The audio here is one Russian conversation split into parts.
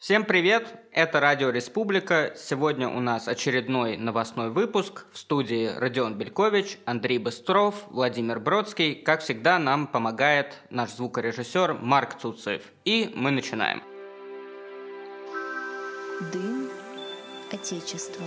Всем привет! Это Радио Республика. Сегодня у нас очередной новостной выпуск. В студии Родион Белькович, Андрей Быстров, Владимир Бродский. Как всегда, нам помогает наш звукорежиссер Марк Цуцев. И мы начинаем. Дым Отечества.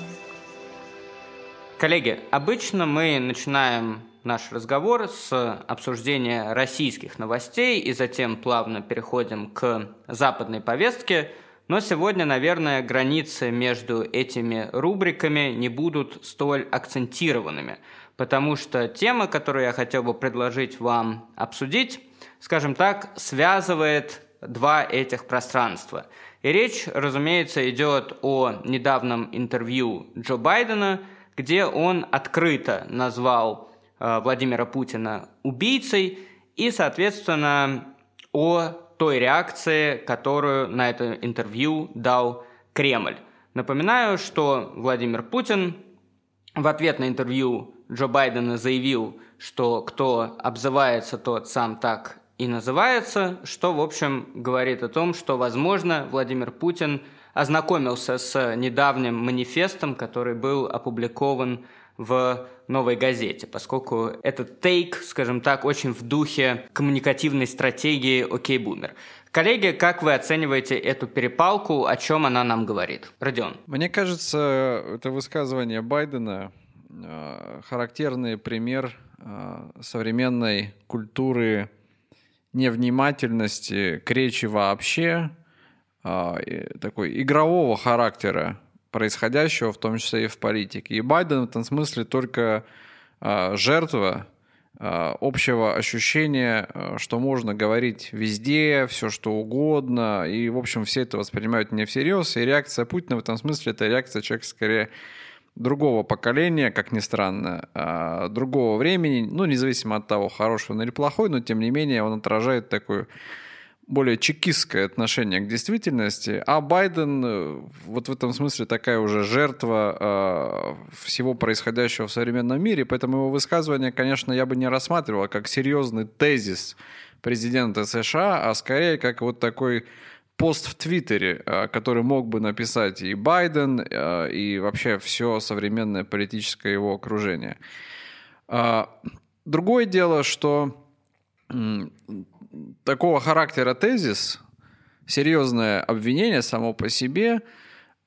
Коллеги, обычно мы начинаем наш разговор с обсуждения российских новостей и затем плавно переходим к западной повестке – но сегодня, наверное, границы между этими рубриками не будут столь акцентированными, потому что тема, которую я хотел бы предложить вам обсудить, скажем так, связывает два этих пространства. И речь, разумеется, идет о недавнем интервью Джо Байдена, где он открыто назвал э, Владимира Путина убийцей и, соответственно, о той реакции, которую на это интервью дал Кремль. Напоминаю, что Владимир Путин в ответ на интервью Джо Байдена заявил, что кто обзывается, тот сам так и называется, что, в общем, говорит о том, что, возможно, Владимир Путин ознакомился с недавним манифестом, который был опубликован в новой газете, поскольку этот тейк, скажем так, очень в духе коммуникативной стратегии «Окей, бумер». Коллеги, как вы оцениваете эту перепалку, о чем она нам говорит? Родион. Мне кажется, это высказывание Байдена э, характерный пример э, современной культуры невнимательности к речи вообще, э, такой игрового характера происходящего, в том числе и в политике. И Байден в этом смысле только э, жертва э, общего ощущения, э, что можно говорить везде, все что угодно, и, в общем, все это воспринимают не всерьез, и реакция Путина в этом смысле это реакция человека скорее другого поколения, как ни странно, другого времени, ну, независимо от того, хороший он или плохой, но, тем не менее, он отражает такую более чекистское отношение к действительности, а Байден э, вот в этом смысле такая уже жертва э, всего происходящего в современном мире, поэтому его высказывание, конечно, я бы не рассматривал как серьезный тезис президента США, а скорее как вот такой пост в Твиттере, э, который мог бы написать и Байден, э, и вообще все современное политическое его окружение. Э, другое дело, что такого характера тезис, серьезное обвинение само по себе,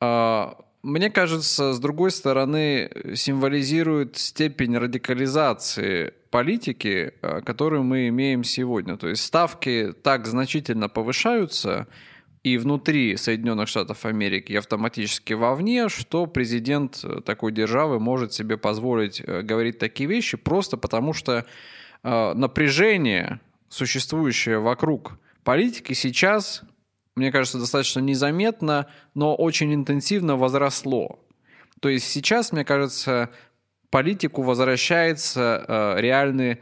а, мне кажется, с другой стороны, символизирует степень радикализации политики, а, которую мы имеем сегодня. То есть ставки так значительно повышаются и внутри Соединенных Штатов Америки, и автоматически вовне, что президент такой державы может себе позволить э, говорить такие вещи просто потому, что а, напряжение существующее вокруг политики сейчас, мне кажется, достаточно незаметно, но очень интенсивно возросло. То есть сейчас, мне кажется, политику возвращается э, реальный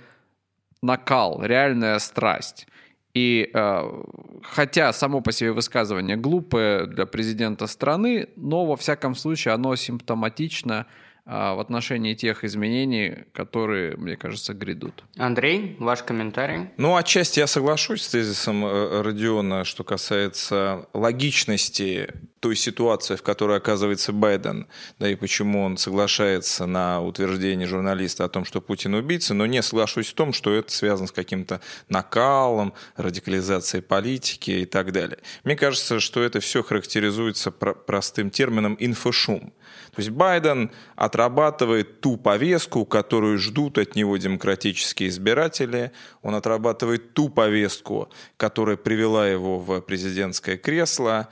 накал, реальная страсть. И э, хотя само по себе высказывание глупое для президента страны, но во всяком случае оно симптоматично а, в отношении тех изменений, которые, мне кажется, грядут. Андрей, ваш комментарий? Ну, отчасти я соглашусь с тезисом э, Родиона, что касается логичности той ситуации, в которой оказывается Байден, да и почему он соглашается на утверждение журналиста о том, что Путин убийца, но не соглашусь в том, что это связано с каким-то накалом, радикализацией политики и так далее. Мне кажется, что это все характеризуется простым термином инфошум. То есть Байден отрабатывает ту повестку, которую ждут от него демократические избиратели. Он отрабатывает ту повестку, которая привела его в президентское кресло,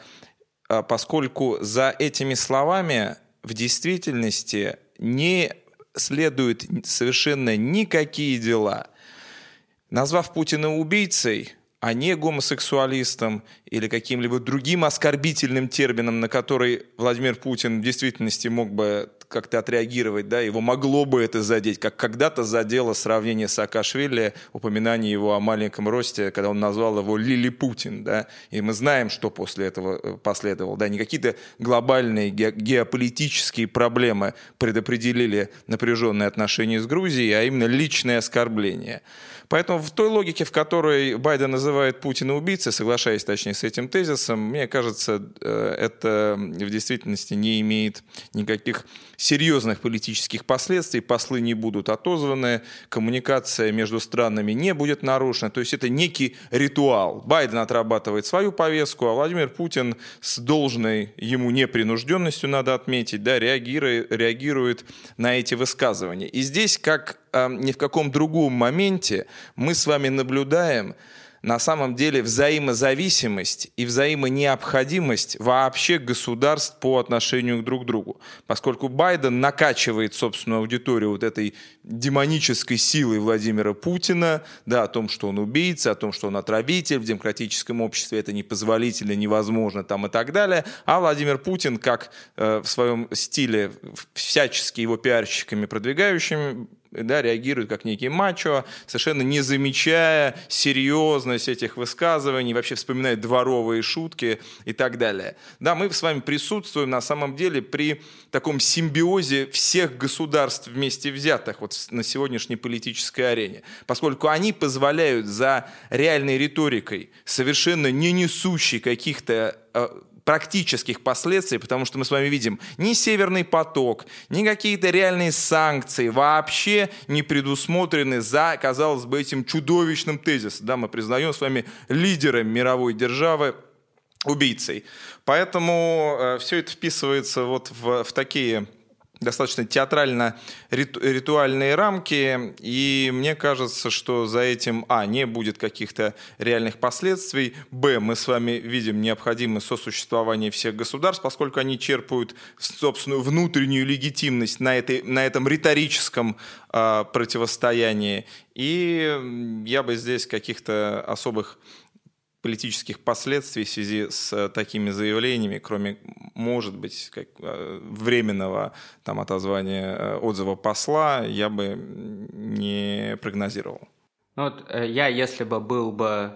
поскольку за этими словами в действительности не следуют совершенно никакие дела. Назвав Путина убийцей, а не гомосексуалистом или каким-либо другим оскорбительным термином, на который Владимир Путин в действительности мог бы как-то отреагировать, да, его могло бы это задеть, как когда-то задело сравнение Саакашвили, упоминание его о маленьком росте, когда он назвал его Лили Путин, да, и мы знаем, что после этого э, последовало, да, не какие-то глобальные геополитические проблемы предопределили напряженные отношения с Грузией, а именно личное оскорбление. Поэтому в той логике, в которой Байден называет Путина убийцей, соглашаясь точнее с этим тезисом, мне кажется, э, это в действительности не имеет никаких серьезных политических последствий. Послы не будут отозваны, коммуникация между странами не будет нарушена. То есть это некий ритуал. Байден отрабатывает свою повестку, а Владимир Путин с должной ему непринужденностью, надо отметить, да, реагирует, реагирует на эти высказывания. И здесь, как э, ни в каком другом моменте, мы с вами наблюдаем на самом деле взаимозависимость и взаимонеобходимость вообще государств по отношению друг к другу. Поскольку Байден накачивает собственную аудиторию вот этой демонической силой Владимира Путина, да, о том, что он убийца, о том, что он отравитель, в демократическом обществе это непозволительно, невозможно там и так далее. А Владимир Путин, как э, в своем стиле всячески его пиарщиками продвигающими, да, реагирует как некий мачо, совершенно не замечая серьезность этих высказываний, вообще вспоминает дворовые шутки и так далее. Да, мы с вами присутствуем на самом деле при таком симбиозе всех государств вместе взятых вот на сегодняшней политической арене, поскольку они позволяют за реальной риторикой, совершенно не несущей каких-то э, практических последствий, потому что мы с вами видим ни Северный поток, ни какие-то реальные санкции вообще не предусмотрены за, казалось бы, этим чудовищным тезисом. Да, мы признаем с вами лидером мировой державы убийцей. Поэтому э, все это вписывается вот в, в такие достаточно театрально-ритуальные рамки, и мне кажется, что за этим, а, не будет каких-то реальных последствий, б, мы с вами видим необходимое сосуществование всех государств, поскольку они черпают собственную внутреннюю легитимность на, этой, на этом риторическом э, противостоянии, и я бы здесь каких-то особых политических последствий в связи с э, такими заявлениями, кроме, может быть, как, э, временного там, отозвания э, отзыва посла, я бы не прогнозировал. Ну вот я, если бы был бы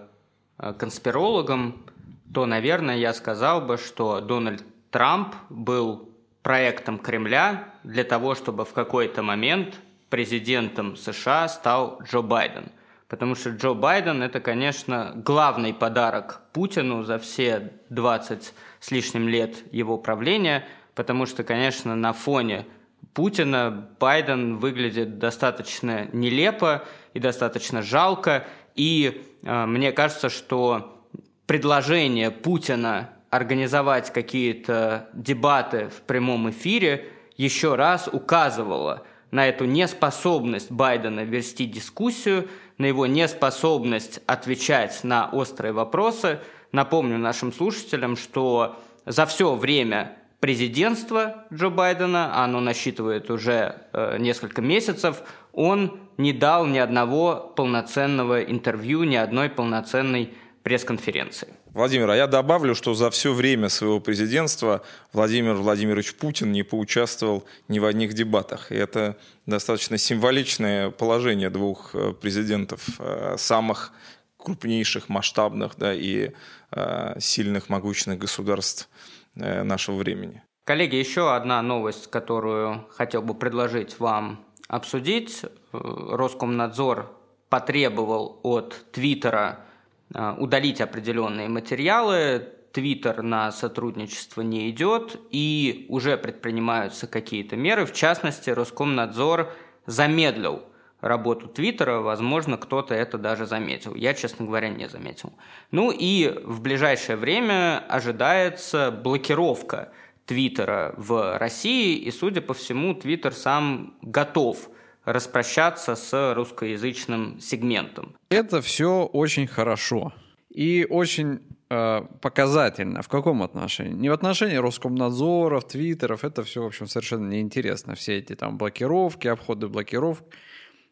конспирологом, то, наверное, я сказал бы, что Дональд Трамп был проектом Кремля для того, чтобы в какой-то момент президентом США стал Джо Байден. Потому что Джо Байден – это, конечно, главный подарок Путину за все 20 с лишним лет его правления, потому что, конечно, на фоне Путина Байден выглядит достаточно нелепо и достаточно жалко. И э, мне кажется, что предложение Путина организовать какие-то дебаты в прямом эфире еще раз указывало на эту неспособность Байдена вести дискуссию – на его неспособность отвечать на острые вопросы. Напомню нашим слушателям, что за все время президентства Джо Байдена, а оно насчитывает уже э, несколько месяцев, он не дал ни одного полноценного интервью, ни одной полноценной пресс-конференции. Владимир, а я добавлю, что за все время своего президентства Владимир Владимирович Путин не поучаствовал ни в одних дебатах. И это достаточно символичное положение двух э, президентов э, самых крупнейших, масштабных да, и э, сильных, могучных государств нашего времени. Коллеги, еще одна новость, которую хотел бы предложить вам обсудить. Роскомнадзор потребовал от Твиттера удалить определенные материалы, Твиттер на сотрудничество не идет, и уже предпринимаются какие-то меры. В частности, Роскомнадзор замедлил работу Твиттера, возможно, кто-то это даже заметил. Я, честно говоря, не заметил. Ну и в ближайшее время ожидается блокировка Твиттера в России, и, судя по всему, Твиттер сам готов – распрощаться с русскоязычным сегментом. Это все очень хорошо и очень э, показательно. В каком отношении? Не в отношении Роскомнадзоров, Твиттеров. Это все, в общем, совершенно неинтересно. Все эти там блокировки, обходы блокировок.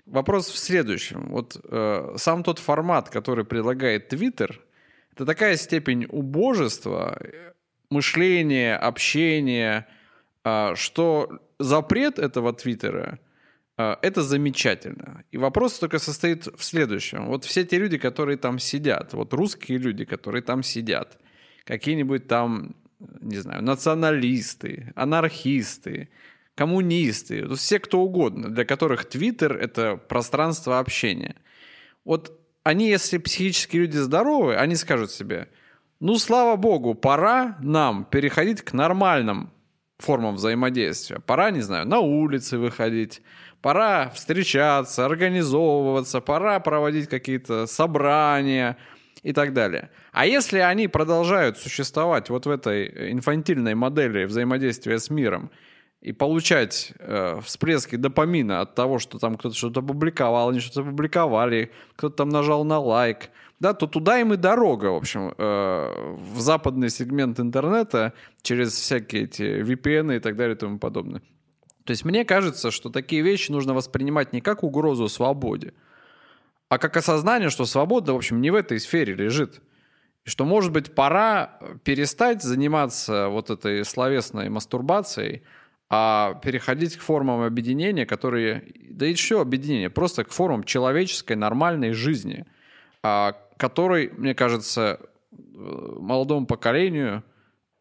Вопрос в следующем. Вот э, сам тот формат, который предлагает Твиттер, это такая степень убожества, мышления, общения, а, что запрет этого Твиттера это замечательно. И вопрос только состоит в следующем. Вот все те люди, которые там сидят, вот русские люди, которые там сидят, какие-нибудь там, не знаю, националисты, анархисты, коммунисты, все кто угодно, для которых Твиттер — это пространство общения. Вот они, если психически люди здоровы, они скажут себе, ну, слава богу, пора нам переходить к нормальным формам взаимодействия. Пора, не знаю, на улицы выходить, пора встречаться, организовываться, пора проводить какие-то собрания и так далее. А если они продолжают существовать вот в этой инфантильной модели взаимодействия с миром и получать э, всплески допамина от того, что там кто-то что-то опубликовал, они что-то опубликовали, кто-то там нажал на лайк, да, то туда им и дорога, в общем, э, в западный сегмент интернета через всякие эти VPN и так далее и тому подобное. То есть мне кажется, что такие вещи нужно воспринимать не как угрозу свободе, а как осознание, что свобода, в общем, не в этой сфере лежит. И что, может быть, пора перестать заниматься вот этой словесной мастурбацией, а переходить к формам объединения, которые, да и еще объединение, просто к формам человеческой нормальной жизни, а, которой, мне кажется, э, молодому поколению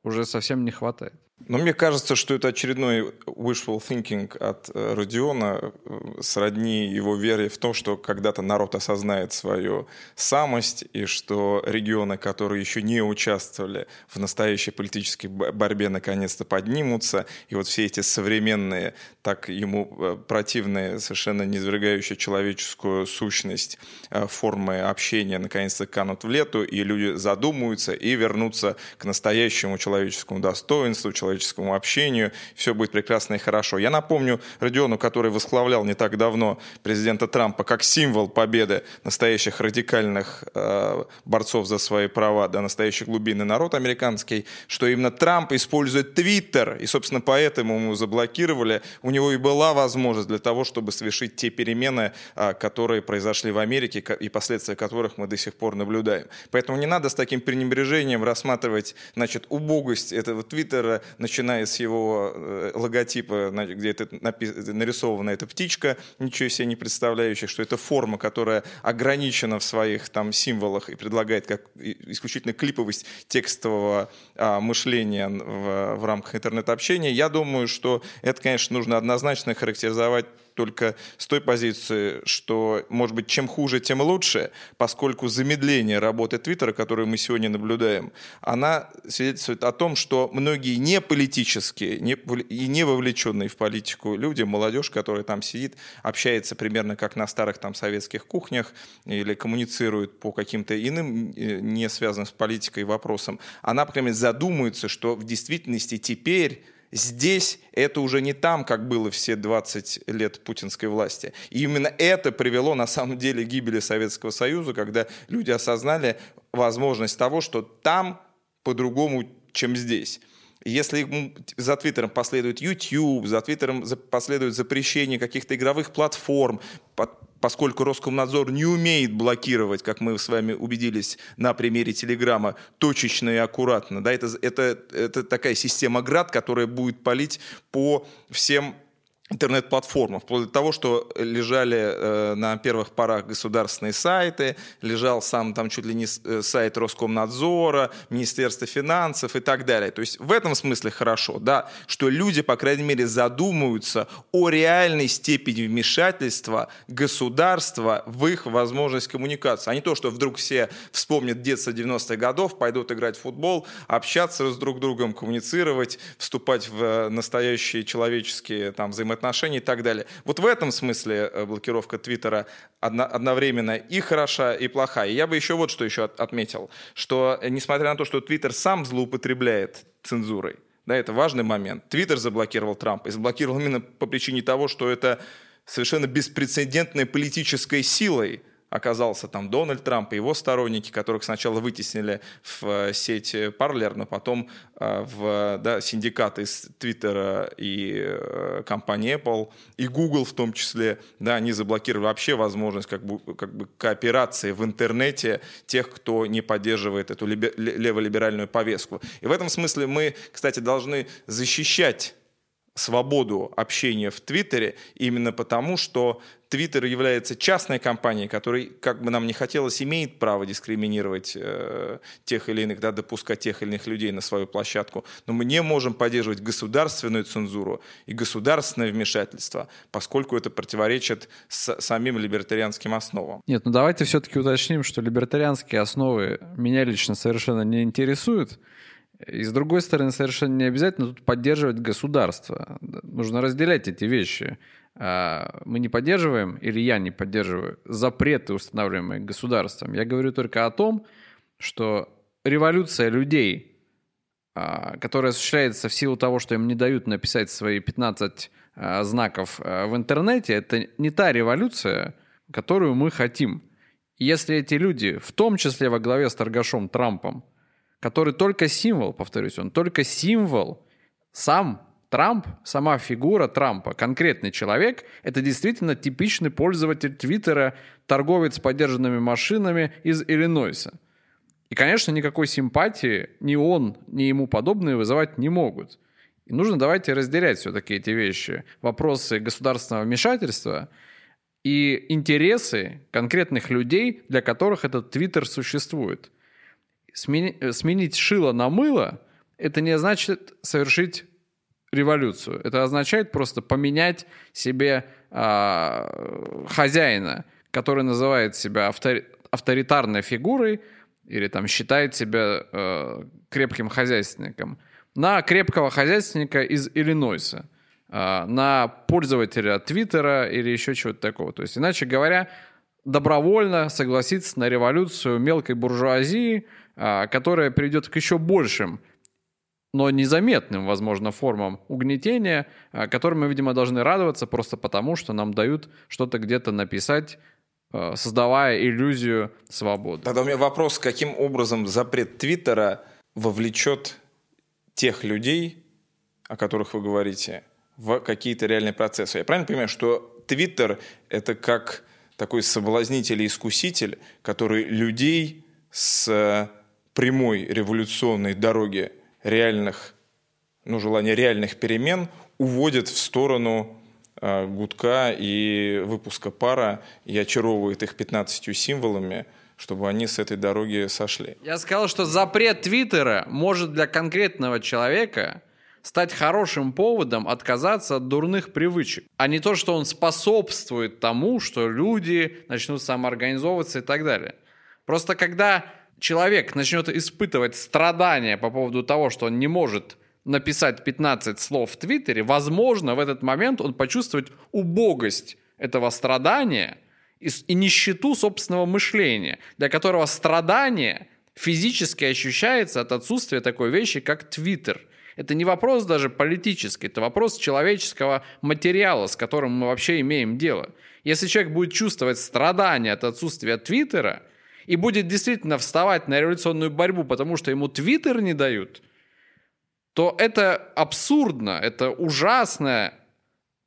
уже совсем не хватает. Но мне кажется, что это очередной wishful thinking от э, Родиона, э, сродни его вере в том, что когда-то народ осознает свою самость, и что регионы, которые еще не участвовали в настоящей политической борьбе, наконец-то поднимутся, и вот все эти современные, так ему э, противные, совершенно низвергающие человеческую сущность формы общения, наконец-то канут в лету, и люди задумаются и вернутся к настоящему человеческому достоинству, человеческому общению, все будет прекрасно и хорошо. Я напомню Родиону, который восхвалял не так давно президента Трампа как символ победы настоящих радикальных э, борцов за свои права, да, настоящий глубинный народ американский, что именно Трамп использует Твиттер, и, собственно, поэтому ему заблокировали. У него и была возможность для того, чтобы совершить те перемены, э, которые произошли в Америке и последствия которых мы до сих пор наблюдаем. Поэтому не надо с таким пренебрежением рассматривать значит, убогость этого Твиттера, начиная с его э, логотипа, где это нарисована эта птичка, ничего себе не представляющая, что это форма, которая ограничена в своих там символах и предлагает как исключительно клиповость текстового а, мышления в, в рамках интернет-общения. Я думаю, что это, конечно, нужно однозначно характеризовать только с той позиции, что, может быть, чем хуже, тем лучше, поскольку замедление работы Твиттера, которое мы сегодня наблюдаем, она свидетельствует о том, что многие не политические не, и не вовлеченные в политику люди, молодежь, которая там сидит, общается примерно как на старых там советских кухнях или коммуницирует по каким-то иным, э, не связанным с политикой вопросам, она, по крайней мере, задумается, что в действительности теперь Здесь это уже не там, как было все 20 лет путинской власти. И именно это привело на самом деле к гибели Советского Союза, когда люди осознали возможность того, что там по-другому, чем здесь. Если за Твиттером последует YouTube, за Твиттером последует запрещение каких-то игровых платформ, поскольку Роскомнадзор не умеет блокировать, как мы с вами убедились на примере Телеграма, точечно и аккуратно. Да, это, это, это такая система град, которая будет палить по всем интернет-платформах, вплоть до того, что лежали э, на первых порах государственные сайты, лежал сам там чуть ли не э, сайт Роскомнадзора, Министерства финансов и так далее. То есть в этом смысле хорошо, да, что люди, по крайней мере, задумываются о реальной степени вмешательства государства в их возможность коммуникации, а не то, что вдруг все вспомнят детство 90-х годов, пойдут играть в футбол, общаться с друг другом, коммуницировать, вступать в э, настоящие человеческие там взаимоотношения взаимоотношений и так далее. Вот в этом смысле э, блокировка Твиттера одновременно и хороша, и плохая. И я бы еще вот что еще отметил, что э, несмотря на то, что Твиттер сам злоупотребляет цензурой, да, это важный момент. Твиттер заблокировал Трампа, и заблокировал именно по причине того, что это совершенно беспрецедентной политической силой – оказался там Дональд Трамп и его сторонники, которых сначала вытеснили в э, сеть Parler, но потом э, в да, синдикаты из Твиттера и э, компании Apple, и Google в том числе, да, они заблокировали вообще возможность как бы, как бы кооперации в интернете тех, кто не поддерживает эту леволиберальную повестку. И в этом смысле мы, кстати, должны защищать свободу общения в Твиттере именно потому, что Твиттер является частной компанией, которая, как бы нам не хотелось, имеет право дискриминировать э, тех или иных, да, допускать тех или иных людей на свою площадку. Но мы не можем поддерживать государственную цензуру и государственное вмешательство, поскольку это противоречит с, самим либертарианским основам. Нет, ну давайте все-таки уточним, что либертарианские основы меня лично совершенно не интересуют. И с другой стороны, совершенно не обязательно тут поддерживать государство. Нужно разделять эти вещи. А, мы не поддерживаем, или я не поддерживаю, запреты, устанавливаемые государством. Я говорю только о том, что революция людей, а, которая осуществляется в силу того, что им не дают написать свои 15 а, знаков в интернете, это не та революция, которую мы хотим. Если эти люди, в том числе во главе с торгашом Трампом, который только символ, повторюсь, он только символ. Сам Трамп, сама фигура Трампа, конкретный человек, это действительно типичный пользователь Твиттера, торговец подержанными машинами из Иллинойса. И, конечно, никакой симпатии ни он, ни ему подобные вызывать не могут. И нужно давайте разделять все-таки эти вещи. Вопросы государственного вмешательства и интересы конкретных людей, для которых этот Твиттер существует смени, э, сменить шило на мыло, это не значит совершить революцию. Это означает просто поменять себе э, хозяина, который называет себя автори, авторитарной фигурой или там считает себя э, крепким хозяйственником, на крепкого хозяйственника из Иллинойса, э, на пользователя Твиттера или еще чего-то такого. То есть, иначе говоря, добровольно согласиться на революцию мелкой буржуазии – которая приведет к еще большим но незаметным, возможно, формам угнетения, а, которым мы, видимо, должны радоваться просто потому, что нам дают что-то где-то написать, а, создавая иллюзию свободы. Тогда у меня вопрос, каким образом запрет Твиттера вовлечет тех людей, о которых вы говорите, в какие-то реальные процессы? Я правильно понимаю, что Твиттер – это как такой соблазнитель и искуситель, который людей с прямой революционной дороги реальных, ну, желания реальных перемен уводит в сторону э, гудка и выпуска пара и очаровывает их 15 символами, чтобы они с этой дороги сошли. Я сказал, что запрет Твиттера может для конкретного человека стать хорошим поводом отказаться от дурных привычек, а не то, что он способствует тому, что люди начнут самоорганизовываться и так далее. Просто когда человек начнет испытывать страдания по поводу того, что он не может написать 15 слов в Твиттере, возможно, в этот момент он почувствует убогость этого страдания и, и нищету собственного мышления, для которого страдание физически ощущается от отсутствия такой вещи, как Твиттер. Это не вопрос даже политический, это вопрос человеческого материала, с которым мы вообще имеем дело. Если человек будет чувствовать страдания от отсутствия Твиттера – и будет действительно вставать на революционную борьбу, потому что ему Твиттер не дают, то это абсурдно, это ужасное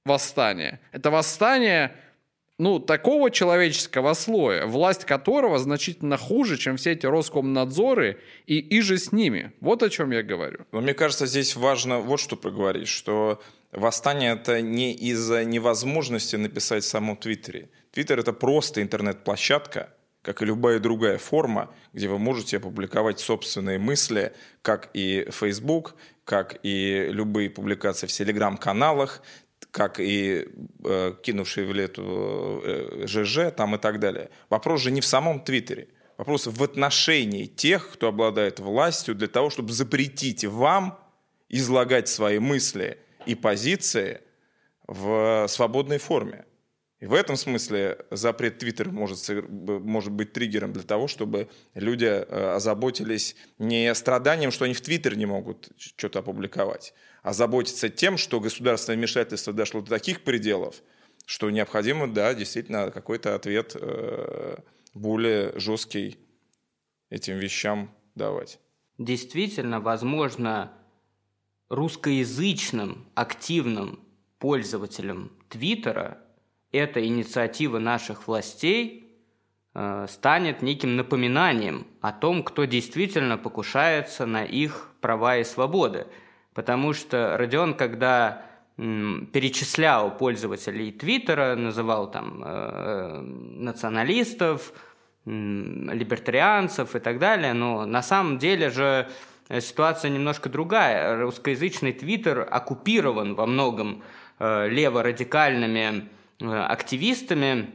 восстание. Это восстание ну, такого человеческого слоя, власть которого значительно хуже, чем все эти Роскомнадзоры и иже с ними. Вот о чем я говорю. Но мне кажется, здесь важно вот что проговорить, что восстание это не из-за невозможности написать в самом Твиттере. Твиттер это просто интернет-площадка, как и любая другая форма, где вы можете опубликовать собственные мысли, как и Facebook, как и любые публикации в телеграм-каналах, как и э, кинувшие в лету э, ЖЖ там и так далее. Вопрос же не в самом Твиттере. Вопрос в отношении тех, кто обладает властью для того, чтобы запретить вам излагать свои мысли и позиции в свободной форме. И в этом смысле запрет Твиттера может, может быть триггером для того, чтобы люди э, озаботились не страданием, что они в Твиттер не могут что-то опубликовать, а заботиться тем, что государственное вмешательство дошло до таких пределов, что необходимо, да, действительно какой-то ответ э, более жесткий этим вещам давать. Действительно, возможно, русскоязычным активным пользователям Твиттера эта инициатива наших властей э, станет неким напоминанием о том, кто действительно покушается на их права и свободы. Потому что Родион, когда перечислял пользователей Твиттера, называл там э, националистов, либертарианцев и так далее, но на самом деле же ситуация немножко другая. Русскоязычный Твиттер оккупирован во многом э, леворадикальными э, активистами,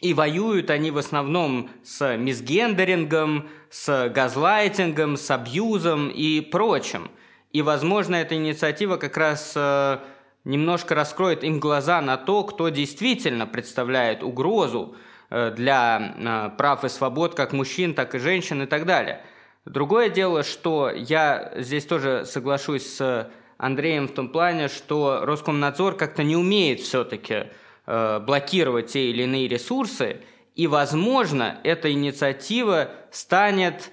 и воюют они в основном с мисгендерингом, с газлайтингом, с абьюзом и прочим. И, возможно, эта инициатива как раз э, немножко раскроет им глаза на то, кто действительно представляет угрозу Э, для э, прав и свобод как мужчин, так и женщин и так далее. Другое дело, что я здесь тоже соглашусь с Андреем в том плане, что Роскомнадзор как-то не умеет все-таки э, блокировать те или иные ресурсы, и, возможно, эта инициатива станет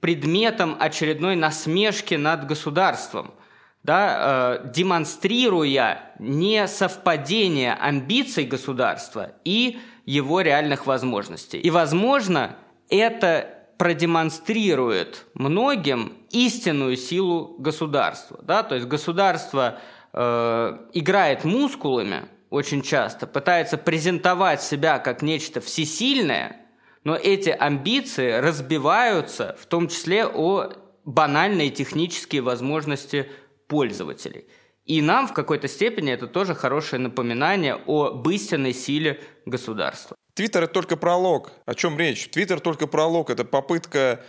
предметом очередной насмешки над государством, да, демонстрируя несовпадение амбиций государства и его реальных возможностей. И, возможно, это продемонстрирует многим истинную силу государства. Да? То есть государство э, играет мускулами очень часто, пытается презентовать себя как нечто всесильное, но эти амбиции разбиваются в том числе о банальные технические возможности пользователей. И нам в какой-то степени это тоже хорошее напоминание об истинной силе государства. Твиттер – это только пролог. О чем речь? Твиттер – только пролог. Это попытка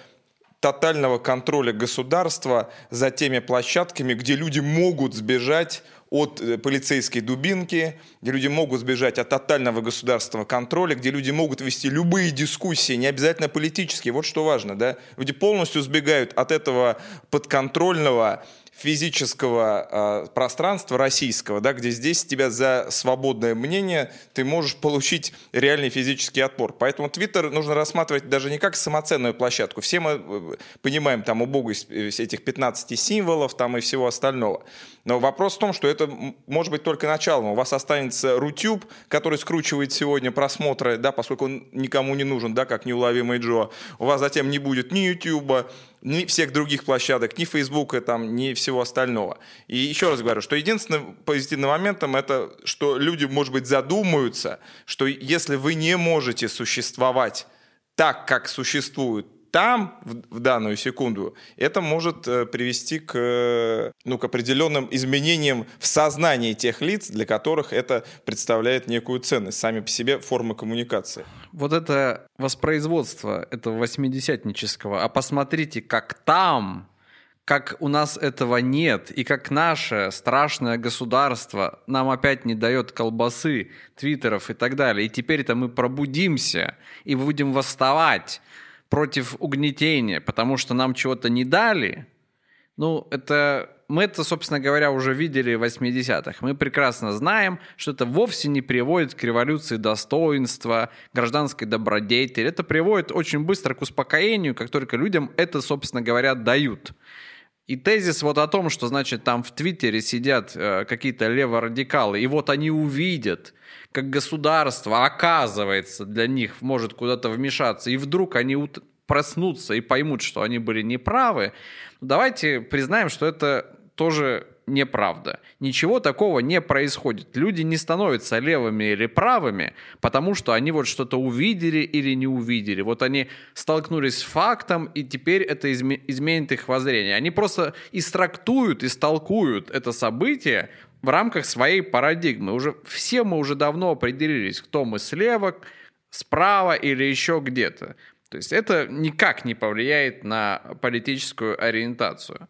тотального контроля государства за теми площадками, где люди могут сбежать от э, полицейской дубинки, где люди могут сбежать от тотального государственного контроля, где люди могут вести любые дискуссии, не обязательно политические. Вот что важно, да? Люди полностью сбегают от этого подконтрольного физического э, пространства российского, да, где здесь тебя за свободное мнение ты можешь получить реальный физический отпор. Поэтому Твиттер нужно рассматривать даже не как самоценную площадку. Все мы э, понимаем там убогость э, этих 15 символов там и всего остального. Но вопрос в том, что это может быть только началом. У вас останется Рутюб, который скручивает сегодня просмотры, да, поскольку он никому не нужен, да, как неуловимый Джо. У вас затем не будет ни Ютуба, ни всех других площадок, ни Фейсбука, там, ни всего остального. И еще раз говорю, что единственным позитивным моментом это, что люди, может быть, задумаются, что если вы не можете существовать так, как существуют там, в, в данную секунду, это может э, привести к, э, ну, к определенным изменениям в сознании тех лиц, для которых это представляет некую ценность, сами по себе формы коммуникации. Вот это воспроизводство этого восьмидесятнического, а посмотрите, как там как у нас этого нет, и как наше страшное государство нам опять не дает колбасы, твиттеров и так далее. И теперь-то мы пробудимся и будем восставать против угнетения, потому что нам чего-то не дали, ну, это мы это, собственно говоря, уже видели в 80-х. Мы прекрасно знаем, что это вовсе не приводит к революции достоинства, гражданской добродетели. Это приводит очень быстро к успокоению, как только людям это, собственно говоря, дают. И тезис вот о том, что, значит, там в Твиттере сидят э, какие-то леворадикалы, и вот они увидят, как государство, оказывается, для них может куда-то вмешаться, и вдруг они ут- проснутся и поймут, что они были неправы, давайте признаем, что это тоже неправда. Ничего такого не происходит. Люди не становятся левыми или правыми, потому что они вот что-то увидели или не увидели. Вот они столкнулись с фактом, и теперь это изменит их воззрение. Они просто истрактуют, истолкуют это событие в рамках своей парадигмы. Уже все мы уже давно определились, кто мы слева, справа или еще где-то. То есть это никак не повлияет на политическую ориентацию.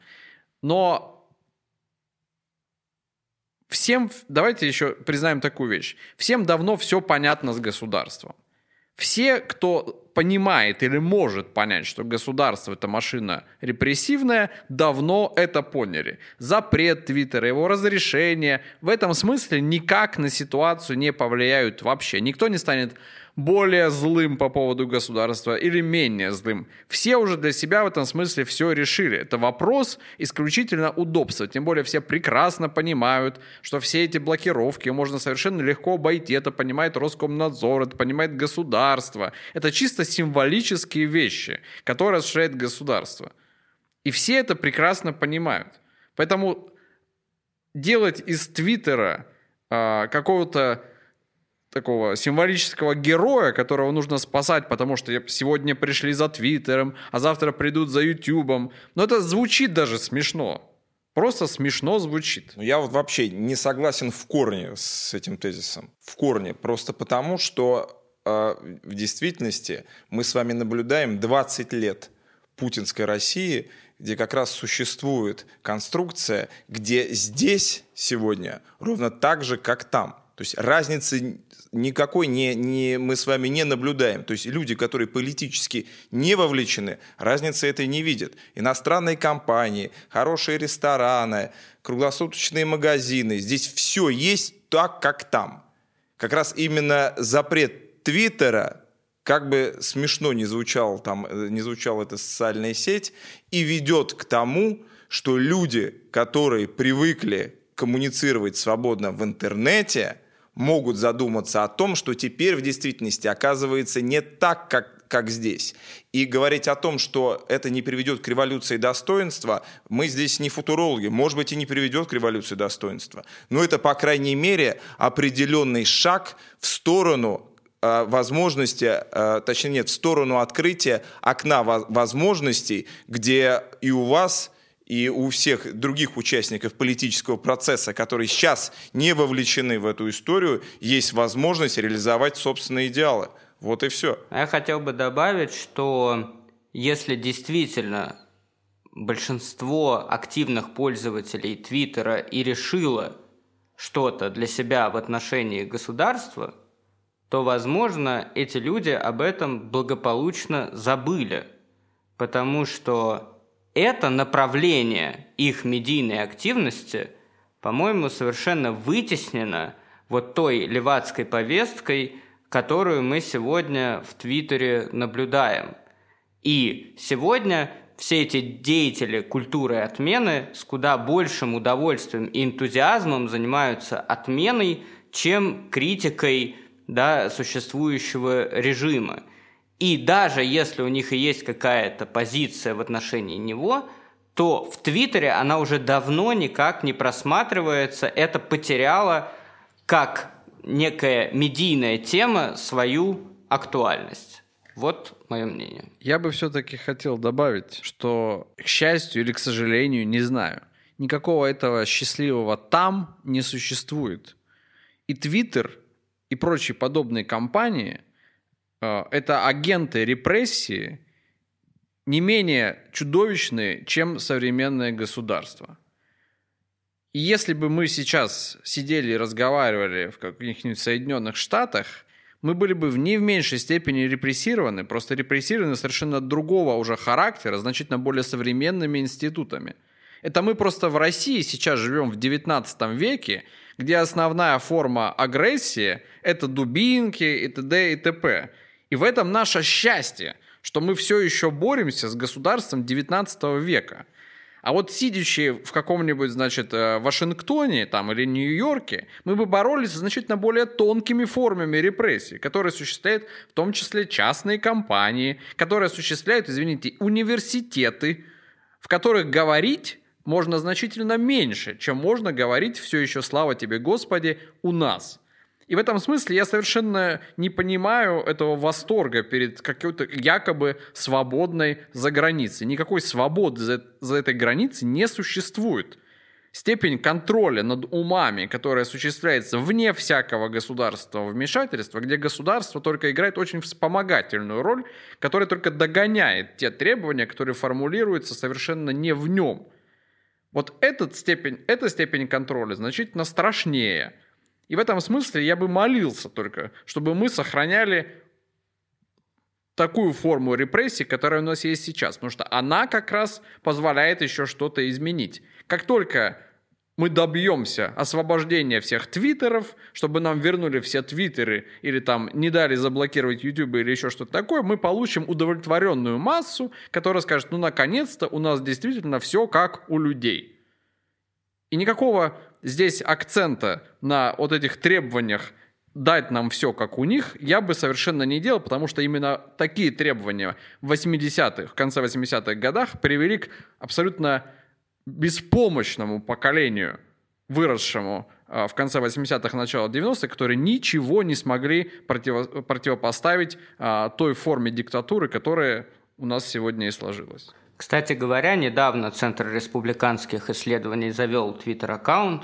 Но всем, давайте еще признаем такую вещь, всем давно все понятно с государством. Все, кто понимает или может понять, что государство это машина репрессивная, давно это поняли. Запрет Твиттера, его разрешение в этом смысле никак на ситуацию не повлияют вообще. Никто не станет более злым по поводу государства или менее злым. Все уже для себя в этом смысле все решили. Это вопрос исключительно удобства. Тем более все прекрасно понимают, что все эти блокировки можно совершенно легко обойти. Это понимает Роскомнадзор, это понимает государство. Это чисто символические вещи, которые осуществляет государство. И все это прекрасно понимают. Поэтому делать из Твиттера а, какого-то такого символического героя, которого нужно спасать, потому что сегодня пришли за Твиттером, а завтра придут за Ютубом. Но это звучит даже смешно. Просто смешно звучит. Я вот вообще не согласен в корне с этим тезисом. В корне. Просто потому, что э, в действительности мы с вами наблюдаем 20 лет путинской России, где как раз существует конструкция, где здесь сегодня ровно так же, как там. То есть разницы никакой не, не, мы с вами не наблюдаем. То есть люди, которые политически не вовлечены, разницы этой не видят. Иностранные компании, хорошие рестораны, круглосуточные магазины. Здесь все есть так, как там. Как раз именно запрет Твиттера, как бы смешно не звучал, там, не звучала эта социальная сеть, и ведет к тому, что люди, которые привыкли коммуницировать свободно в интернете – могут задуматься о том, что теперь в действительности оказывается не так, как, как здесь. И говорить о том, что это не приведет к революции достоинства, мы здесь не футурологи, может быть и не приведет к революции достоинства. Но это, по крайней мере, определенный шаг в сторону э, возможности, э, точнее нет, в сторону открытия окна возможностей, где и у вас и у всех других участников политического процесса, которые сейчас не вовлечены в эту историю, есть возможность реализовать собственные идеалы. Вот и все. Я хотел бы добавить, что если действительно большинство активных пользователей Твиттера и решило что-то для себя в отношении государства, то, возможно, эти люди об этом благополучно забыли, потому что это направление их медийной активности, по-моему, совершенно вытеснено вот той левацкой повесткой, которую мы сегодня в Твиттере наблюдаем. И сегодня все эти деятели культуры отмены с куда большим удовольствием и энтузиазмом занимаются отменой, чем критикой да, существующего режима. И даже если у них и есть какая-то позиция в отношении него, то в Твиттере она уже давно никак не просматривается. Это потеряло как некая медийная тема свою актуальность. Вот мое мнение. Я бы все-таки хотел добавить, что, к счастью или к сожалению, не знаю, никакого этого счастливого там не существует. И Твиттер и прочие подобные компании – это агенты репрессии не менее чудовищные, чем современное государство. И если бы мы сейчас сидели и разговаривали в каких-нибудь Соединенных Штатах, мы были бы в не в меньшей степени репрессированы, просто репрессированы совершенно другого уже характера, значительно более современными институтами. Это мы просто в России сейчас живем в 19 веке, где основная форма агрессии – это дубинки и т.д. и т.п. И в этом наше счастье, что мы все еще боремся с государством 19 века. А вот сидящие в каком-нибудь, значит, э, Вашингтоне там, или Нью-Йорке, мы бы боролись с значительно более тонкими формами репрессий, которые осуществляют в том числе частные компании, которые осуществляют, извините, университеты, в которых говорить можно значительно меньше, чем можно говорить все еще, слава тебе, Господи, у нас. И в этом смысле я совершенно не понимаю этого восторга перед какой-то якобы свободной за границей. Никакой свободы за, за этой границей не существует. Степень контроля над умами, которая осуществляется вне всякого государственного вмешательства, где государство только играет очень вспомогательную роль, которая только догоняет те требования, которые формулируются совершенно не в нем. Вот этот степень, эта степень контроля значительно страшнее – и в этом смысле я бы молился только, чтобы мы сохраняли такую форму репрессий, которая у нас есть сейчас, потому что она как раз позволяет еще что-то изменить. Как только мы добьемся освобождения всех твиттеров, чтобы нам вернули все твиттеры или там не дали заблокировать YouTube или еще что-то такое, мы получим удовлетворенную массу, которая скажет, ну наконец-то у нас действительно все как у людей. И никакого здесь акцента на вот этих требованиях дать нам все, как у них, я бы совершенно не делал, потому что именно такие требования в 80-х, в конце 80-х годах привели к абсолютно беспомощному поколению выросшему а, в конце 80-х, начало 90-х, которые ничего не смогли противо- противопоставить а, той форме диктатуры, которая у нас сегодня и сложилась. Кстати говоря, недавно Центр республиканских исследований завел твиттер-аккаунт,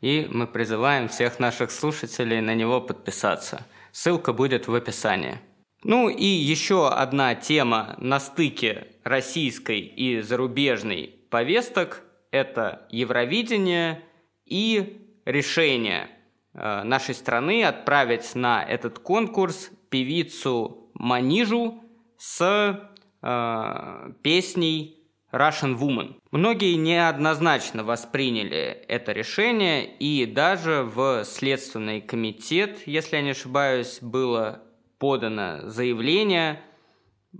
и мы призываем всех наших слушателей на него подписаться. Ссылка будет в описании. Ну и еще одна тема на стыке российской и зарубежной повесток – это Евровидение и решение э, нашей страны отправить на этот конкурс певицу Манижу с э, песней Russian Woman. Многие неоднозначно восприняли это решение, и даже в Следственный комитет, если я не ошибаюсь, было подано заявление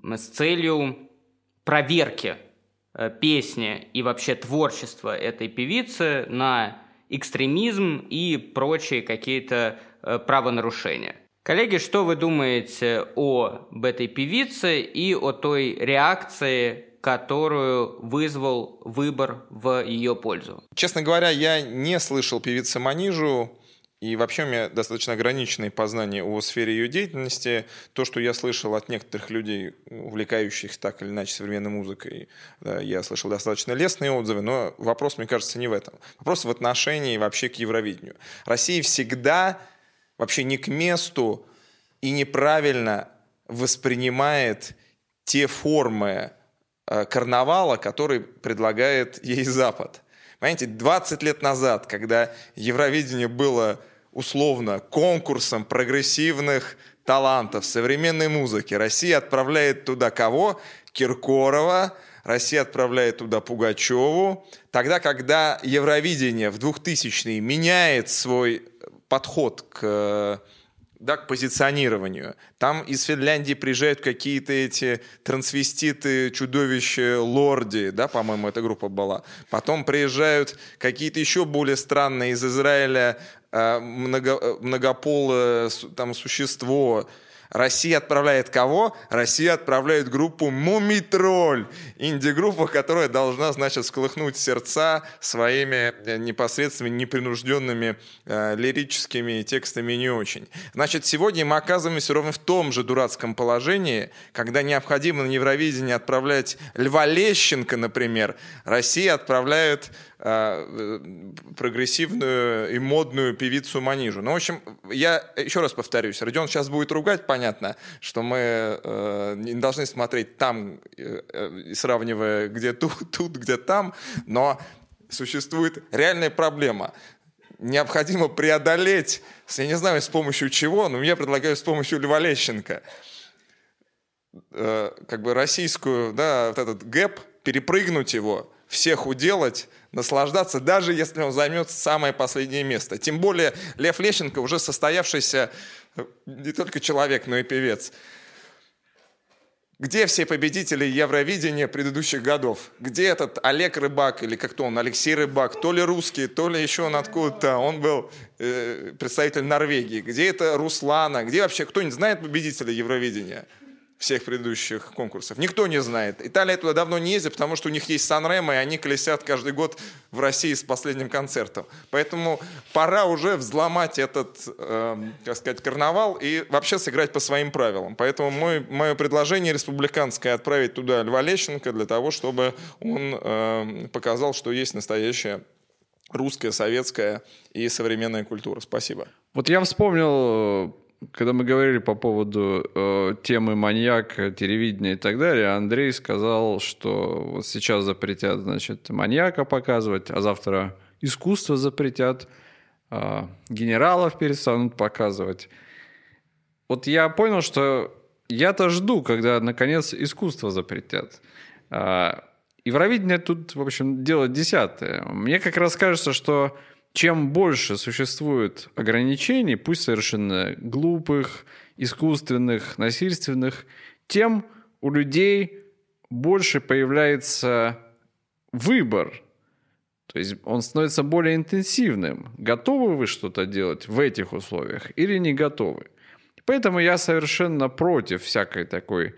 с целью проверки э, песни и вообще творчества этой певицы на экстремизм и прочие какие-то э, правонарушения. Коллеги, что вы думаете об этой певице и о той реакции, которую вызвал выбор в ее пользу? Честно говоря, я не слышал певицы Манижу. И вообще у меня достаточно ограниченные познания о сфере ее деятельности. То, что я слышал от некоторых людей, увлекающихся так или иначе современной музыкой, да, я слышал достаточно лестные отзывы, но вопрос, мне кажется, не в этом. Вопрос в отношении вообще к Евровидению. Россия всегда вообще не к месту и неправильно воспринимает те формы э, карнавала, которые предлагает ей Запад. Понимаете, 20 лет назад, когда Евровидение было условно конкурсом прогрессивных талантов современной музыки, Россия отправляет туда кого? Киркорова, Россия отправляет туда Пугачеву. Тогда, когда Евровидение в 2000-е меняет свой подход к да, к позиционированию. Там из Финляндии приезжают какие-то эти трансвеститы, чудовища, лорди, да, по-моему, эта группа была. Потом приезжают какие-то еще более странные из Израиля э, много, э, многополое там существо, Россия отправляет кого? Россия отправляет группу «Мумитроль», инди-группа, которая должна, значит, сколыхнуть сердца своими э, непосредственно непринужденными э, лирическими текстами не очень. Значит, сегодня мы оказываемся ровно в том же дурацком положении, когда необходимо на Евровидение отправлять Льва Лещенко, например, Россия отправляет прогрессивную и модную певицу Манижу. Ну, в общем, я еще раз повторюсь, Родион сейчас будет ругать, понятно, что мы э, не должны смотреть там, э, э, сравнивая где тут, тут, где там, но существует реальная проблема. Необходимо преодолеть, я не знаю, с помощью чего, но я предлагаю с помощью Льва Лещенко, э, как бы российскую, да, вот этот гэп, перепрыгнуть его, всех уделать, наслаждаться, даже если он займет самое последнее место. Тем более Лев Лещенко уже состоявшийся не только человек, но и певец. Где все победители Евровидения предыдущих годов? Где этот Олег Рыбак, или как-то он, Алексей Рыбак, то ли русский, то ли еще он откуда-то, он был э, представитель Норвегии. Где это Руслана? Где вообще кто-нибудь знает победителя Евровидения? Всех предыдущих конкурсов. Никто не знает. Италия туда давно не ездит, потому что у них есть Сан-Ремо, и они колесят каждый год в России с последним концертом. Поэтому пора уже взломать этот, э, так сказать, карнавал и вообще сыграть по своим правилам. Поэтому мой, мое предложение республиканское отправить туда Льва Лещенко для того, чтобы он э, показал, что есть настоящая русская, советская и современная культура. Спасибо. Вот я вспомнил когда мы говорили по поводу э, темы маньяк, телевидения и так далее, Андрей сказал, что вот сейчас запретят, значит, маньяка показывать, а завтра искусство запретят, э, генералов перестанут показывать. Вот я понял, что я-то жду, когда, наконец, искусство запретят. Э, Евровидение тут, в общем, дело десятое. Мне как раз кажется, что чем больше существует ограничений, пусть совершенно глупых, искусственных, насильственных, тем у людей больше появляется выбор. То есть он становится более интенсивным. Готовы вы что-то делать в этих условиях или не готовы? Поэтому я совершенно против всякой такой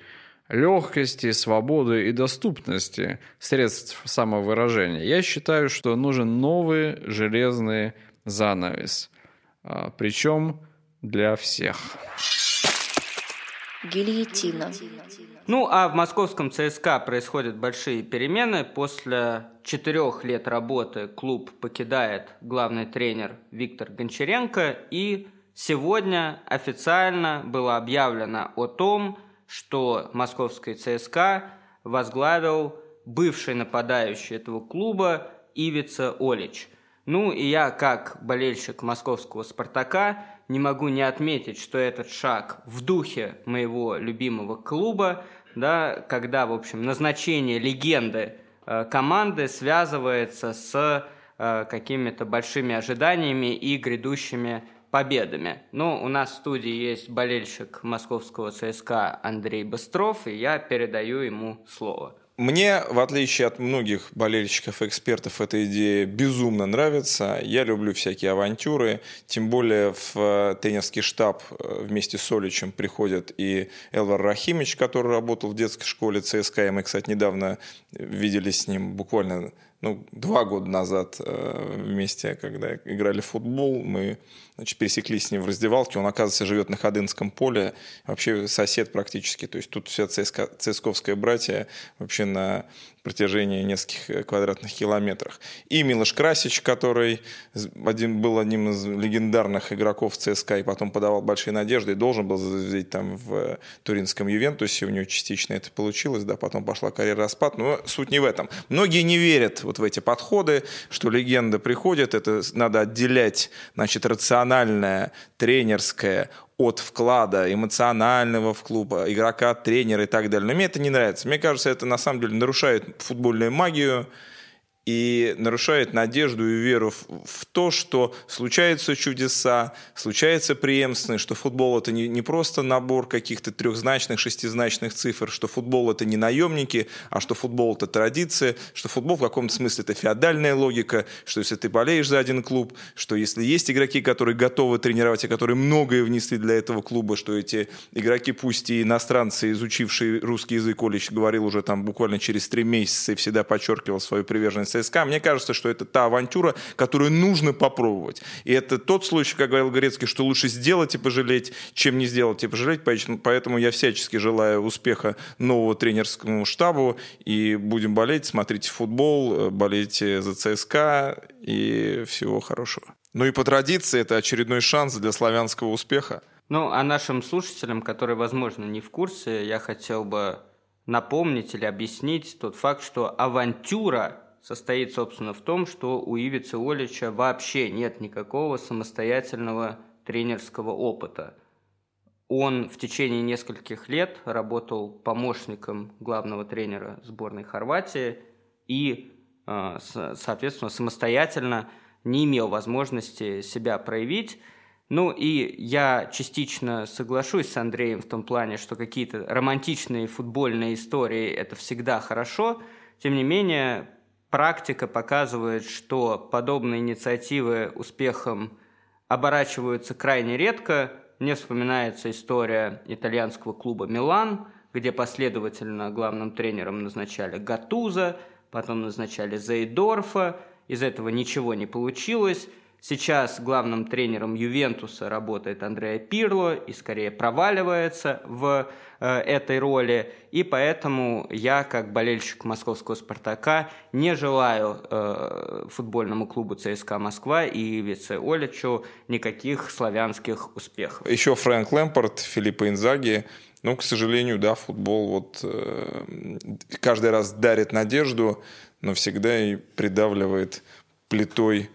легкости, свободы и доступности средств самовыражения. Я считаю, что нужен новый железный занавес. А, Причем для всех. Гильотина. Ну, а в московском ЦСКА происходят большие перемены. После четырех лет работы клуб покидает главный тренер Виктор Гончаренко. И сегодня официально было объявлено о том, что московский ЦСКА возглавил бывший нападающий этого клуба Ивица Олич. Ну и я, как болельщик московского «Спартака», не могу не отметить, что этот шаг в духе моего любимого клуба, да, когда, в общем, назначение легенды э, команды связывается с э, какими-то большими ожиданиями и грядущими победами. Ну, у нас в студии есть болельщик московского ЦСКА Андрей Быстров, и я передаю ему слово. Мне, в отличие от многих болельщиков и экспертов, эта идея безумно нравится. Я люблю всякие авантюры, тем более в э, тренерский штаб э, вместе с Оличем приходят и Элвар Рахимович, который работал в детской школе ЦСКА, и мы, кстати, недавно виделись с ним буквально ну, два года назад э, вместе, когда играли в футбол, мы значит, пересеклись с ним в раздевалке. Он, оказывается, живет на Ходынском поле, вообще сосед практически. То есть тут вся ЦСКовская братья вообще на протяжении нескольких э, квадратных километрах. И Милош Красич, который один, был одним из легендарных игроков ЦСКА и потом подавал большие надежды и должен был заявить там в Туринском Ювентусе. У него частично это получилось, да, потом пошла карьера распад. Но суть не в этом. Многие не верят вот в эти подходы, что легенда приходит, это надо отделять, значит, рациональное, тренерское от вклада эмоционального в клуб, игрока, тренера и так далее. Но мне это не нравится. Мне кажется, это на самом деле нарушает футбольную магию и нарушает надежду и веру в, в то, что случаются чудеса, случается преемственность, что футбол это не, не просто набор каких-то трехзначных, шестизначных цифр, что футбол это не наемники, а что футбол это традиция, что футбол в каком-то смысле это феодальная логика, что если ты болеешь за один клуб, что если есть игроки, которые готовы тренировать и которые многое внесли для этого клуба, что эти игроки, пусть и иностранцы, изучившие русский язык, Олич говорил уже там буквально через три месяца и всегда подчеркивал свою приверженность ЦСКА, мне кажется, что это та авантюра, которую нужно попробовать. И это тот случай, как говорил Горецкий, что лучше сделать и пожалеть, чем не сделать и пожалеть. Поэтому я всячески желаю успеха нового тренерскому штабу. И будем болеть, смотрите футбол, болейте за ЦСКА и всего хорошего. Ну и по традиции это очередной шанс для славянского успеха. Ну, а нашим слушателям, которые, возможно, не в курсе, я хотел бы напомнить или объяснить тот факт, что авантюра состоит, собственно, в том, что у Ивицы Олича вообще нет никакого самостоятельного тренерского опыта. Он в течение нескольких лет работал помощником главного тренера сборной Хорватии и, э, соответственно, самостоятельно не имел возможности себя проявить. Ну и я частично соглашусь с Андреем в том плане, что какие-то романтичные футбольные истории – это всегда хорошо. Тем не менее, Практика показывает, что подобные инициативы успехом оборачиваются крайне редко. Мне вспоминается история итальянского клуба «Милан», где последовательно главным тренером назначали Гатуза, потом назначали Зейдорфа. Из этого ничего не получилось. Сейчас главным тренером Ювентуса работает Андреа Пирло и скорее проваливается в э, этой роли. И поэтому я, как болельщик московского «Спартака», не желаю э, футбольному клубу ЦСКА Москва и Вице Оличу никаких славянских успехов. Еще Фрэнк Лэмпорт, Филиппа Инзаги. Ну, к сожалению, да, футбол вот э, каждый раз дарит надежду, но всегда и придавливает плитой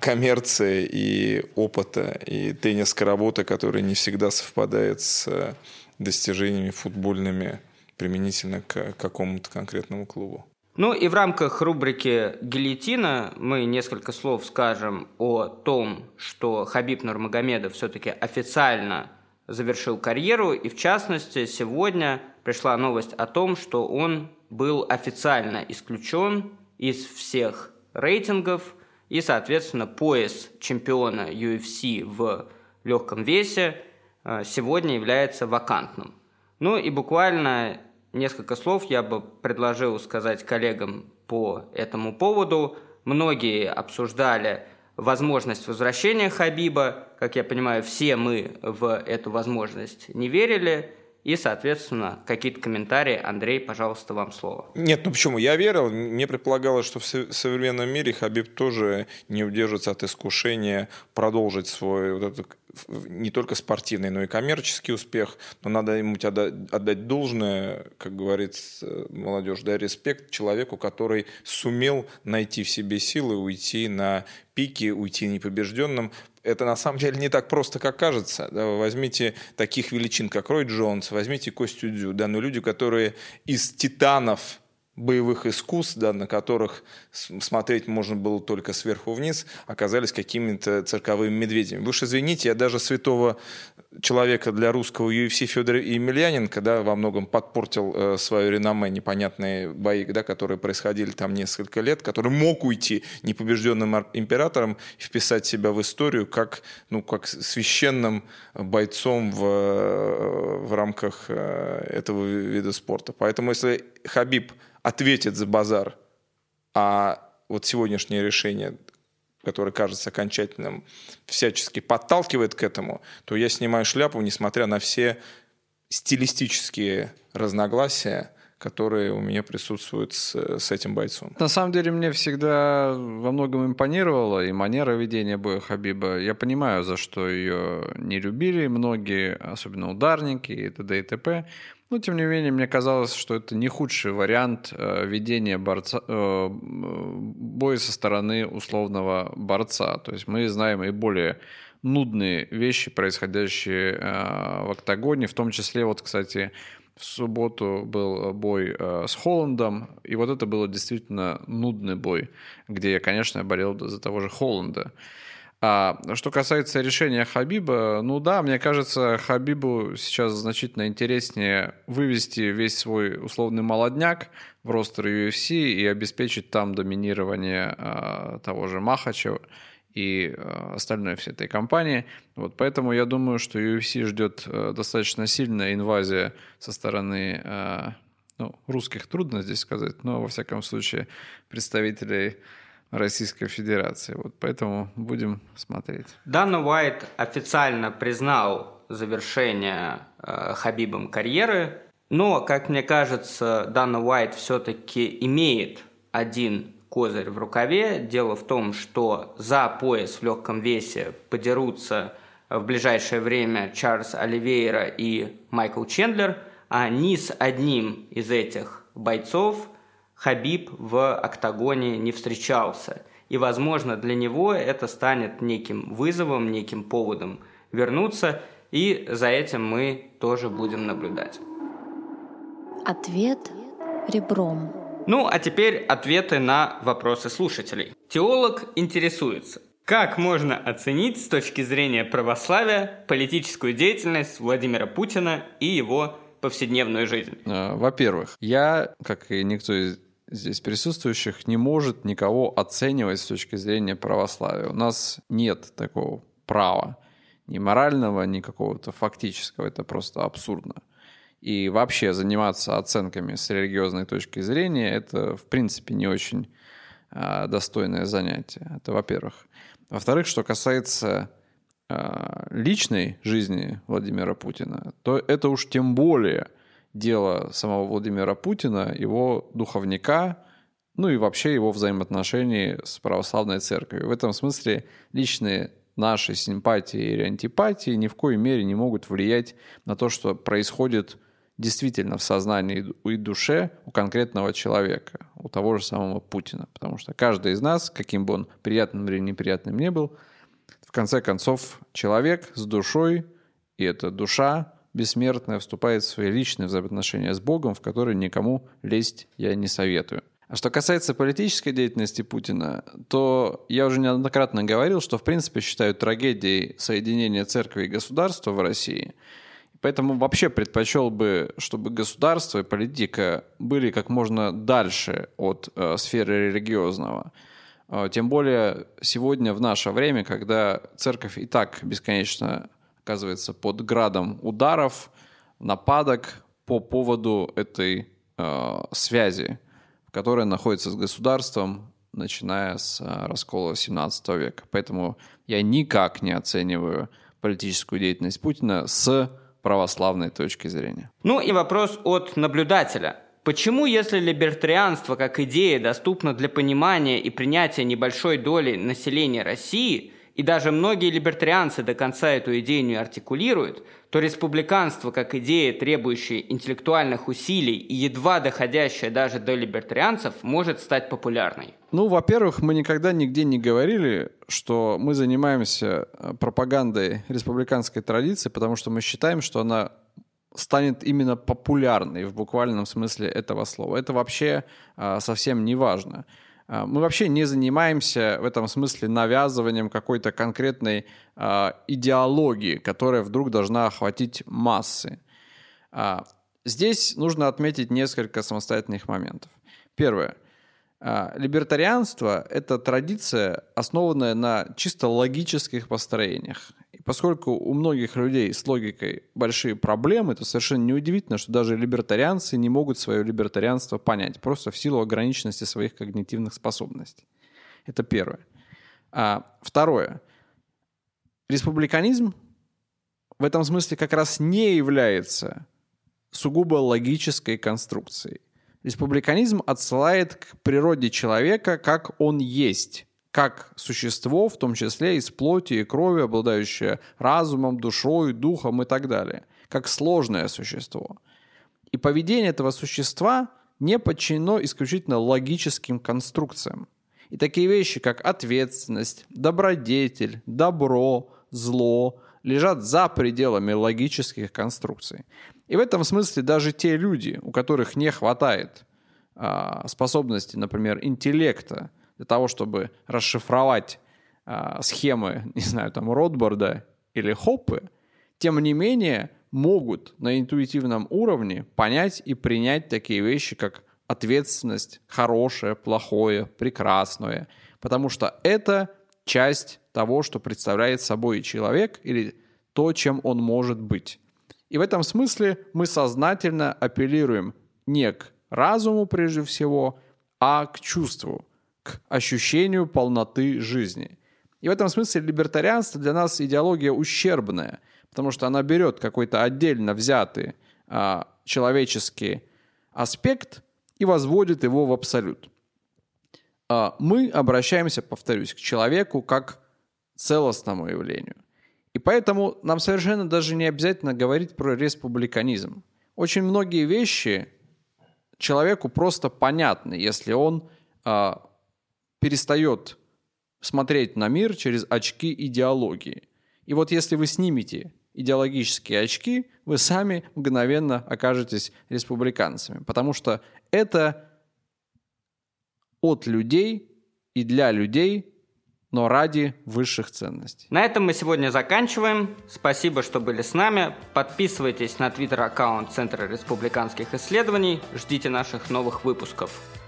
коммерции и опыта, и тренерской работы, которая не всегда совпадает с достижениями футбольными применительно к какому-то конкретному клубу. Ну и в рамках рубрики «Гильотина» мы несколько слов скажем о том, что Хабиб Нурмагомедов все-таки официально завершил карьеру, и в частности сегодня пришла новость о том, что он был официально исключен из всех рейтингов – и, соответственно, пояс чемпиона UFC в легком весе э, сегодня является вакантным. Ну и буквально несколько слов я бы предложил сказать коллегам по этому поводу. Многие обсуждали возможность возвращения Хабиба. Как я понимаю, все мы в эту возможность не верили. И, соответственно, какие-то комментарии. Андрей, пожалуйста, вам слово. Нет, ну почему? Я верил. Мне предполагалось, что в современном мире Хабиб тоже не удержится от искушения продолжить свой вот этот не только спортивный, но и коммерческий успех. Но надо ему отдать должное, как говорит молодежь, да, респект человеку, который сумел найти в себе силы, уйти на пике, уйти непобежденным это на самом деле не так просто, как кажется. Возьмите таких величин, как Рой Джонс, возьмите Костю Дю, да, но люди, которые из титанов боевых искусств, да, на которых смотреть можно было только сверху вниз, оказались какими-то цирковыми медведями. Вы уж извините, я даже святого человека для русского UFC Федора Емельяненко да, во многом подпортил э, свое реноме непонятные бои, да, которые происходили там несколько лет, который мог уйти непобежденным императором и вписать себя в историю как, ну, как священным бойцом в, э, в рамках э, этого вида спорта. Поэтому если Хабиб ответит за базар, а вот сегодняшнее решение, которое кажется окончательным, всячески подталкивает к этому, то я снимаю шляпу, несмотря на все стилистические разногласия, которые у меня присутствуют с, с этим бойцом. На самом деле мне всегда во многом импонировала и манера ведения боя Хабиба. Я понимаю, за что ее не любили многие, особенно ударники и т.д. и т.п. Но, тем не менее, мне казалось, что это не худший вариант э, ведения борца, э, боя со стороны условного борца. То есть мы знаем и более нудные вещи, происходящие э, в октагоне, в том числе, вот, кстати, в субботу был бой э, с Холландом, и вот это было действительно нудный бой, где я, конечно, болел за того же Холланда. А что касается решения Хабиба, ну да, мне кажется, Хабибу сейчас значительно интереснее вывести весь свой условный молодняк в ростер UFC и обеспечить там доминирование а, того же Махачева и а, остальной всей этой компании. Вот поэтому я думаю, что UFC ждет а, достаточно сильная инвазия со стороны а, ну, русских, трудно здесь сказать, но во всяком случае представителей Российской Федерации. Вот поэтому будем смотреть. Дана Уайт официально признал завершение э, Хабибом карьеры, но, как мне кажется, Дана Уайт все-таки имеет один козырь в рукаве. Дело в том, что за пояс в легком весе подерутся в ближайшее время Чарльз Оливейра и Майкл Чендлер, а ни с одним из этих бойцов Хабиб в октагоне не встречался. И, возможно, для него это станет неким вызовом, неким поводом вернуться, и за этим мы тоже будем наблюдать. Ответ ребром. Ну, а теперь ответы на вопросы слушателей. Теолог интересуется, как можно оценить с точки зрения православия политическую деятельность Владимира Путина и его повседневную жизнь? А, во-первых, я, как и никто из здесь присутствующих не может никого оценивать с точки зрения православия. У нас нет такого права, ни морального, ни какого-то фактического. Это просто абсурдно. И вообще заниматься оценками с религиозной точки зрения – это, в принципе, не очень э, достойное занятие. Это во-первых. Во-вторых, что касается э, личной жизни Владимира Путина, то это уж тем более – дело самого Владимира Путина, его духовника, ну и вообще его взаимоотношений с православной церковью. В этом смысле личные наши симпатии или антипатии ни в коей мере не могут влиять на то, что происходит действительно в сознании и душе у конкретного человека, у того же самого Путина. Потому что каждый из нас, каким бы он приятным или неприятным ни был, в конце концов человек с душой, и эта душа бессмертная вступает в свои личные взаимоотношения с Богом, в которые никому лезть я не советую. А что касается политической деятельности Путина, то я уже неоднократно говорил, что в принципе считаю трагедией соединения церкви и государства в России. Поэтому вообще предпочел бы, чтобы государство и политика были как можно дальше от э, сферы религиозного. Э, тем более сегодня в наше время, когда церковь и так бесконечно оказывается под градом ударов, нападок, по поводу этой э, связи, которая находится с государством, начиная с э, раскола 17 века. Поэтому я никак не оцениваю политическую деятельность Путина с православной точки зрения. Ну и вопрос от наблюдателя. Почему, если либертарианство как идея доступно для понимания и принятия небольшой доли населения России – и даже многие либертарианцы до конца эту идею не артикулируют, то республиканство как идея, требующая интеллектуальных усилий и едва доходящая даже до либертарианцев, может стать популярной? Ну, во-первых, мы никогда нигде не говорили, что мы занимаемся э, пропагандой республиканской традиции, потому что мы считаем, что она станет именно популярной в буквальном смысле этого слова. Это вообще а, совсем не важно. А, мы вообще не занимаемся в этом смысле навязыванием какой-то конкретной э, идеологии, которая вдруг должна охватить массы. Э, здесь нужно отметить несколько самостоятельных моментов. Первое. Либертарианство – это традиция, основанная на чисто логических построениях поскольку у многих людей с логикой большие проблемы, то совершенно неудивительно, что даже либертарианцы не могут свое либертарианство понять, просто в силу ограниченности своих когнитивных способностей. Это первое. А, второе. Республиканизм в этом смысле как раз не является сугубо логической конструкцией. Республиканизм отсылает к природе человека, как он есть как существо, в том числе из плоти и крови, обладающее разумом, душой, духом и так далее, как сложное существо. И поведение этого существа не подчинено исключительно логическим конструкциям. И такие вещи, как ответственность, добродетель, добро, зло, лежат за пределами логических конструкций. И в этом смысле даже те люди, у которых не хватает а, способности, например, интеллекта, для того, чтобы расшифровать э, схемы, не знаю, там, Ротбарда или Хоппы, тем не менее могут на интуитивном уровне понять и принять такие вещи, как ответственность, хорошее, плохое, прекрасное, потому что это часть того, что представляет собой человек или то, чем он может быть. И в этом смысле мы сознательно апеллируем не к разуму прежде всего, а к чувству к ощущению полноты жизни. И в этом смысле либертарианство для нас идеология ущербная, потому что она берет какой-то отдельно взятый а, человеческий аспект и возводит его в абсолют. А, мы обращаемся, повторюсь, к человеку как целостному явлению. И поэтому нам совершенно даже не обязательно говорить про республиканизм. Очень многие вещи человеку просто понятны, если он а, перестает смотреть на мир через очки идеологии. И вот если вы снимете идеологические очки, вы сами мгновенно окажетесь республиканцами. Потому что это от людей и для людей, но ради высших ценностей. На этом мы сегодня заканчиваем. Спасибо, что были с нами. Подписывайтесь на твиттер-аккаунт Центра республиканских исследований. Ждите наших новых выпусков.